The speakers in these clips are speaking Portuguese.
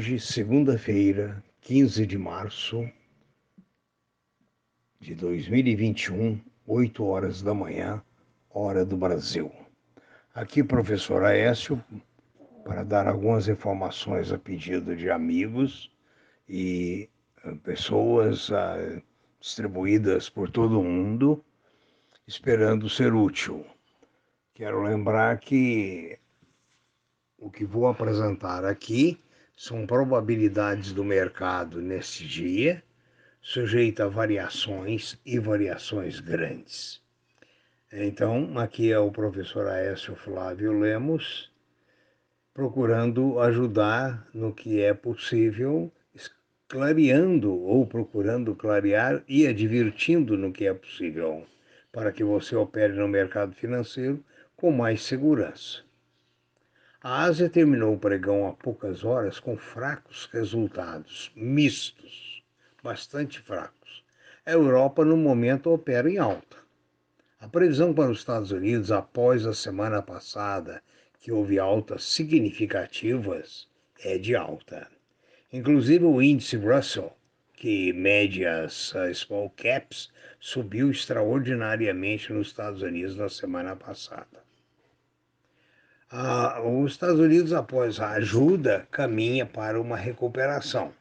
Hoje, segunda-feira, 15 de março de 2021, 8 horas da manhã, hora do Brasil. Aqui, professor Aécio, para dar algumas informações a pedido de amigos e eh, pessoas uh, distribuídas por todo o mundo, esperando ser útil. Quero lembrar que o que vou apresentar aqui são probabilidades do mercado neste dia, sujeito a variações e variações grandes. Então, aqui é o professor Aécio Flávio Lemos, procurando ajudar no que é possível, clareando ou procurando clarear e advertindo no que é possível, para que você opere no mercado financeiro com mais segurança. A Ásia terminou o pregão há poucas horas com fracos resultados, mistos, bastante fracos. A Europa, no momento, opera em alta. A previsão para os Estados Unidos após a semana passada, que houve altas significativas, é de alta. Inclusive o índice Russell, que mede as small caps, subiu extraordinariamente nos Estados Unidos na semana passada. Ah, os Estados Unidos, após a ajuda, caminha para uma recuperação.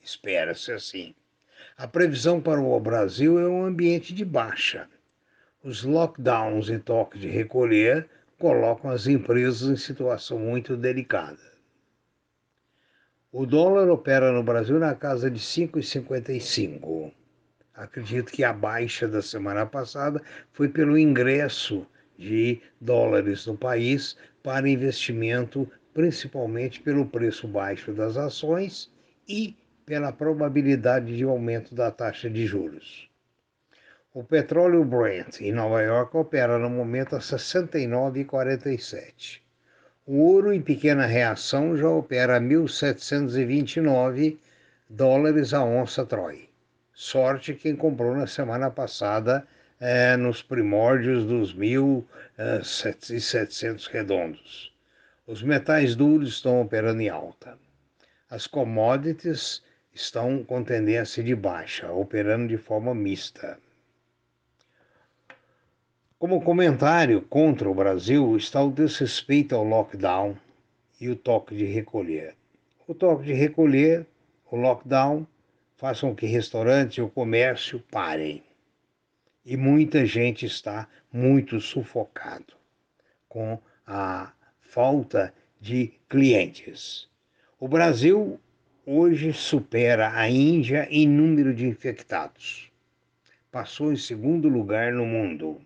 Espera-se assim. A previsão para o Brasil é um ambiente de baixa. Os lockdowns e toque de recolher colocam as empresas em situação muito delicada. O dólar opera no Brasil na casa de 5,55. Acredito que a baixa da semana passada foi pelo ingresso de dólares no país para investimento, principalmente pelo preço baixo das ações e pela probabilidade de aumento da taxa de juros. O petróleo Brent em Nova York opera no momento a 69,47. O ouro em pequena reação já opera a 1.729 dólares a onça Troy. Sorte quem comprou na semana passada é, nos primórdios dos 1.700 redondos. Os metais duros estão operando em alta. As commodities estão com tendência de baixa, operando de forma mista. Como comentário contra o Brasil está o desrespeito ao lockdown e o toque de recolher. O toque de recolher, o lockdown, façam que restaurantes e o comércio parem e muita gente está muito sufocado com a falta de clientes. O Brasil hoje supera a Índia em número de infectados. Passou em segundo lugar no mundo.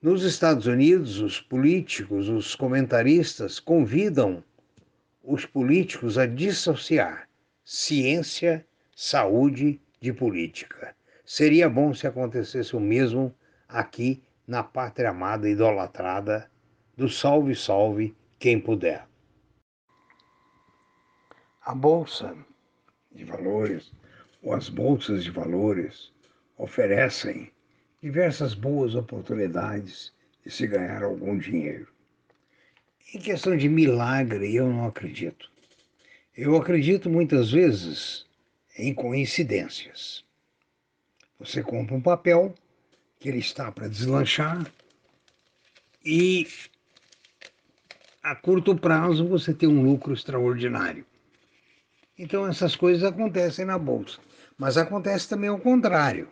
Nos Estados Unidos, os políticos, os comentaristas convidam os políticos a dissociar ciência, saúde de política. Seria bom se acontecesse o mesmo aqui na pátria amada idolatrada do salve, salve quem puder. A bolsa de valores ou as bolsas de valores oferecem diversas boas oportunidades de se ganhar algum dinheiro. Em questão de milagre, eu não acredito. Eu acredito muitas vezes em coincidências. Você compra um papel que ele está para deslanchar e a curto prazo você tem um lucro extraordinário. Então essas coisas acontecem na bolsa, mas acontece também o contrário.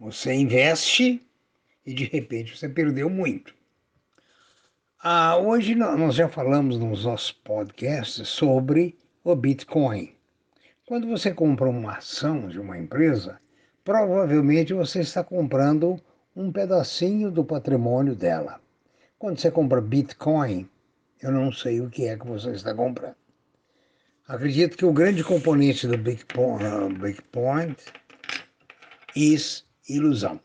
Você investe e de repente você perdeu muito. Ah, hoje nós já falamos nos nossos podcasts sobre o Bitcoin. Quando você compra uma ação de uma empresa, provavelmente você está comprando um pedacinho do patrimônio dela. Quando você compra Bitcoin, eu não sei o que é que você está comprando. Acredito que o grande componente do Bitcoin, Bitcoin é ilusão.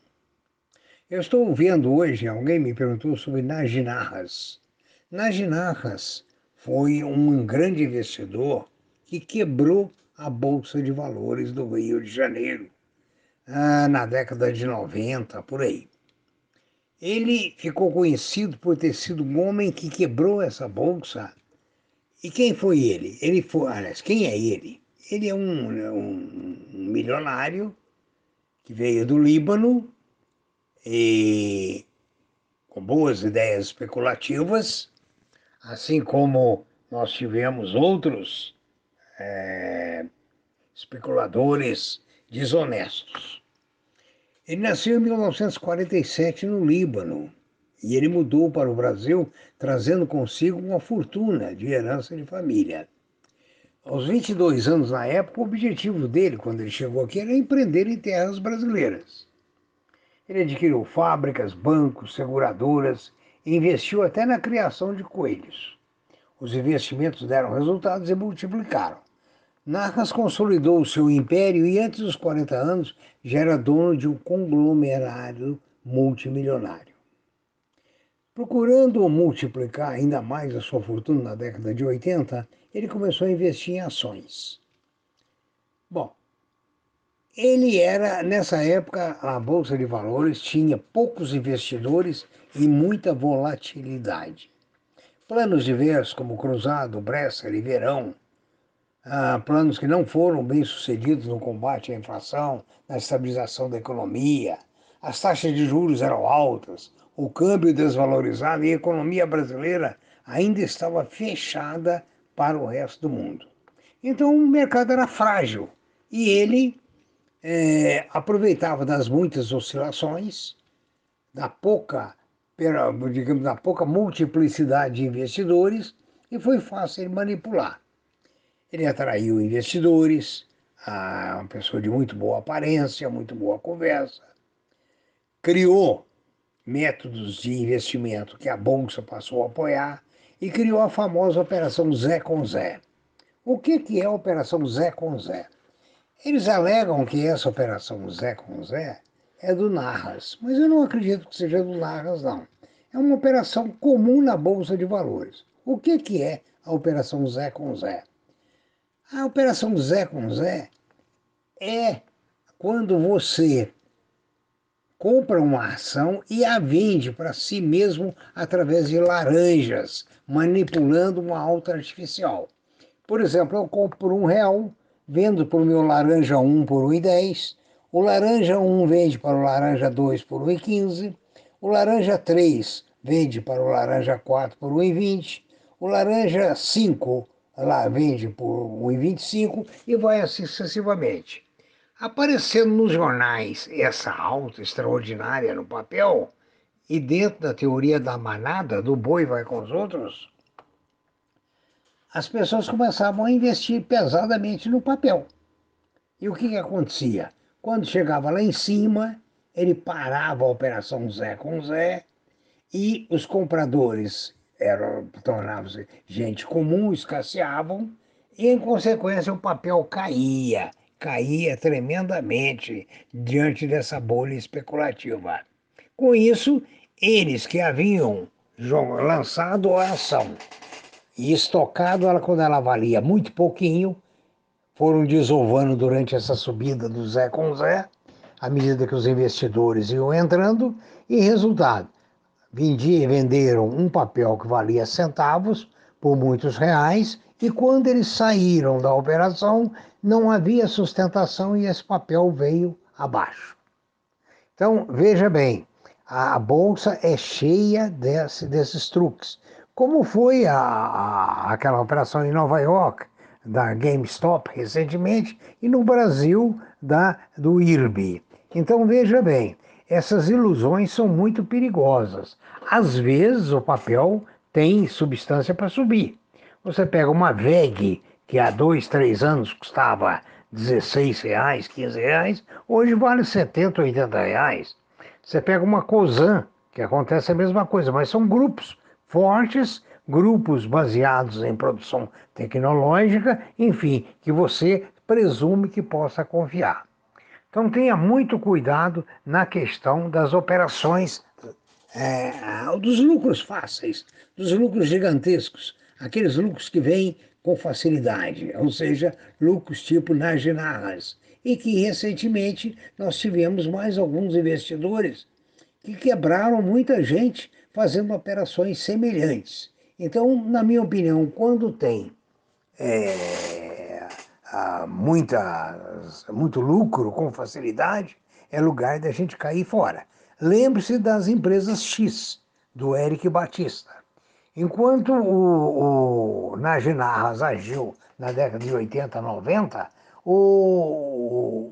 Eu estou vendo hoje, alguém me perguntou sobre Najinarras. Najinarras foi um grande investidor que quebrou a Bolsa de Valores do Rio de Janeiro ah, na década de 90, por aí. Ele ficou conhecido por ter sido um homem que quebrou essa bolsa E quem foi ele? Ele foi, aliás, quem é ele? Ele é um, um, um milionário que veio do Líbano e com boas ideias especulativas, assim como nós tivemos outros é, especuladores desonestos. Ele nasceu em 1947 no Líbano e ele mudou para o Brasil trazendo consigo uma fortuna de herança de família. Aos 22 anos na época, o objetivo dele, quando ele chegou aqui, era empreender em terras brasileiras. Ele adquiriu fábricas, bancos, seguradoras e investiu até na criação de coelhos. Os investimentos deram resultados e multiplicaram. Narras consolidou o seu império e, antes dos 40 anos, já era dono de um conglomerado multimilionário. Procurando multiplicar ainda mais a sua fortuna na década de 80, ele começou a investir em ações. Bom, ele era, nessa época, a Bolsa de Valores tinha poucos investidores e muita volatilidade. Planos diversos, como Cruzado, Bresser e Verão, ah, planos que não foram bem sucedidos no combate à inflação, na estabilização da economia, as taxas de juros eram altas, o câmbio desvalorizado e a economia brasileira ainda estava fechada para o resto do mundo. Então o mercado era frágil e ele é, aproveitava das muitas oscilações, da pouca, digamos, da pouca multiplicidade de investidores e foi fácil manipular. Ele atraiu investidores, uma pessoa de muito boa aparência, muito boa conversa, criou métodos de investimento que a Bolsa passou a apoiar e criou a famosa Operação Zé com Zé. O que, que é a Operação Zé com Zé? Eles alegam que essa Operação Zé com Zé é do Narras, mas eu não acredito que seja do Narras, não. É uma operação comum na Bolsa de Valores. O que, que é a Operação Zé com Zé? A Operação Zé com Zé é quando você compra uma ação e a vende para si mesmo através de laranjas, manipulando uma alta artificial. Por exemplo, eu compro por um real, vendo para o meu laranja 1 por 1,10, o laranja 1 vende para o laranja 2 por 1,15, o laranja 3 vende para o laranja 4 por 1,20, o laranja 5 lá vende por 1,25 e vai assim sucessivamente. Aparecendo nos jornais essa alta extraordinária no papel, e dentro da teoria da manada, do boi vai com os outros, as pessoas começavam a investir pesadamente no papel. E o que, que acontecia? Quando chegava lá em cima, ele parava a operação Zé com Zé e os compradores eram tornavam-se gente comum, escasseavam e, em consequência, o papel caía caía tremendamente diante dessa bolha especulativa. Com isso, eles que haviam lançado a ação e estocado ela quando ela valia muito pouquinho, foram desovando durante essa subida do Zé com Zé, à medida que os investidores iam entrando, e resultado, vendiam e venderam um papel que valia centavos por muitos reais, e quando eles saíram da operação, não havia sustentação e esse papel veio abaixo. Então, veja bem, a bolsa é cheia desse, desses truques. Como foi a, a, aquela operação em Nova York, da GameStop recentemente, e no Brasil, da, do IRB. Então, veja bem, essas ilusões são muito perigosas. Às vezes, o papel tem substância para subir. Você pega uma VEG que há dois, três anos custava 16 reais, 15 reais, hoje vale 70, 80 reais. Você pega uma COSAN, que acontece a mesma coisa, mas são grupos fortes, grupos baseados em produção tecnológica, enfim, que você presume que possa confiar. Então tenha muito cuidado na questão das operações, é, dos lucros fáceis, dos lucros gigantescos, aqueles lucros que vêm com facilidade, ou seja, lucros tipo Naginarras. E que recentemente nós tivemos mais alguns investidores que quebraram muita gente fazendo operações semelhantes. Então, na minha opinião, quando tem é, muita, muito lucro com facilidade, é lugar da gente cair fora. Lembre-se das empresas X, do Eric Batista. Enquanto o, o Najinarras agiu na década de 80, 90, o,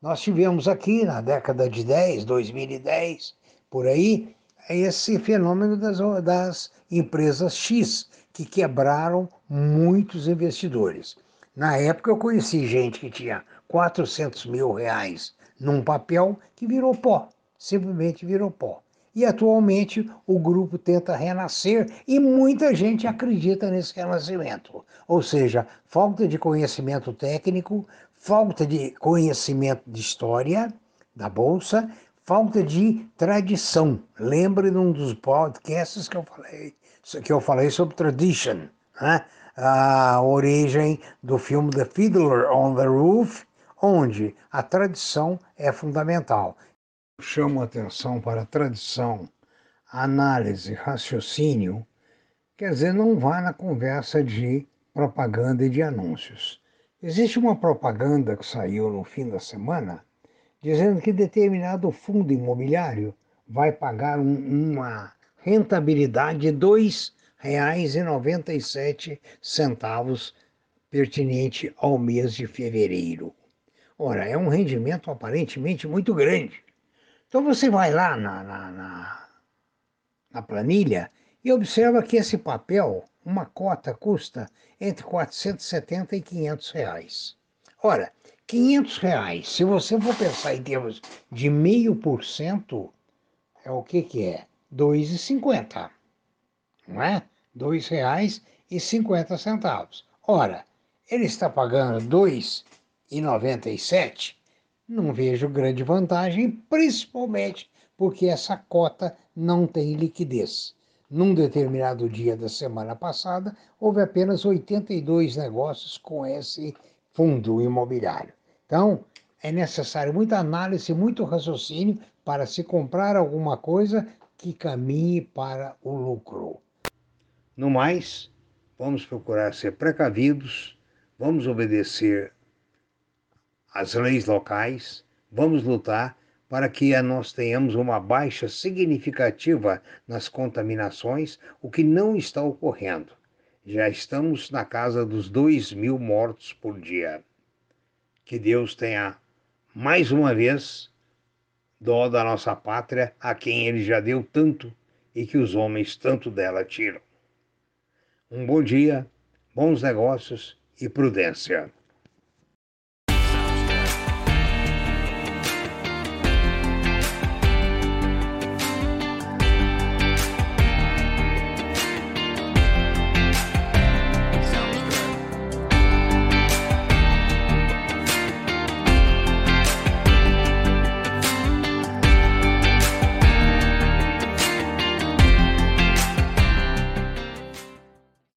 nós tivemos aqui na década de 10, 2010, por aí, esse fenômeno das, das empresas X, que quebraram muitos investidores. Na época eu conheci gente que tinha 400 mil reais num papel que virou pó, simplesmente virou pó. E atualmente o grupo tenta renascer e muita gente acredita nesse renascimento. Ou seja, falta de conhecimento técnico, falta de conhecimento de história da Bolsa, falta de tradição. Lembre de um dos podcasts que eu falei, que eu falei sobre tradition, né? A origem do filme The Fiddler on the Roof, onde a tradição é fundamental. Chamo atenção para a tradição, análise, raciocínio, quer dizer, não vá na conversa de propaganda e de anúncios. Existe uma propaganda que saiu no fim da semana dizendo que determinado fundo imobiliário vai pagar um, uma rentabilidade de R$ 2,97 pertinente ao mês de fevereiro. Ora, é um rendimento aparentemente muito grande. Então você vai lá na, na, na, na planilha e observa que esse papel, uma cota, custa entre 470 e 500 reais. Ora, 500 reais, se você for pensar em termos de meio por cento, é o que que é? 2,50, não é? R$ 2,50. Ora, ele está pagando 2,97, não vejo grande vantagem, principalmente porque essa cota não tem liquidez. Num determinado dia da semana passada, houve apenas 82 negócios com esse fundo imobiliário. Então, é necessário muita análise, muito raciocínio para se comprar alguma coisa que caminhe para o lucro. No mais, vamos procurar ser precavidos, vamos obedecer às leis locais, vamos lutar para que nós tenhamos uma baixa significativa nas contaminações, o que não está ocorrendo. Já estamos na casa dos 2 mil mortos por dia. Que Deus tenha, mais uma vez, dó da nossa pátria, a quem Ele já deu tanto e que os homens tanto dela tiram. Um bom dia, bons negócios e prudência.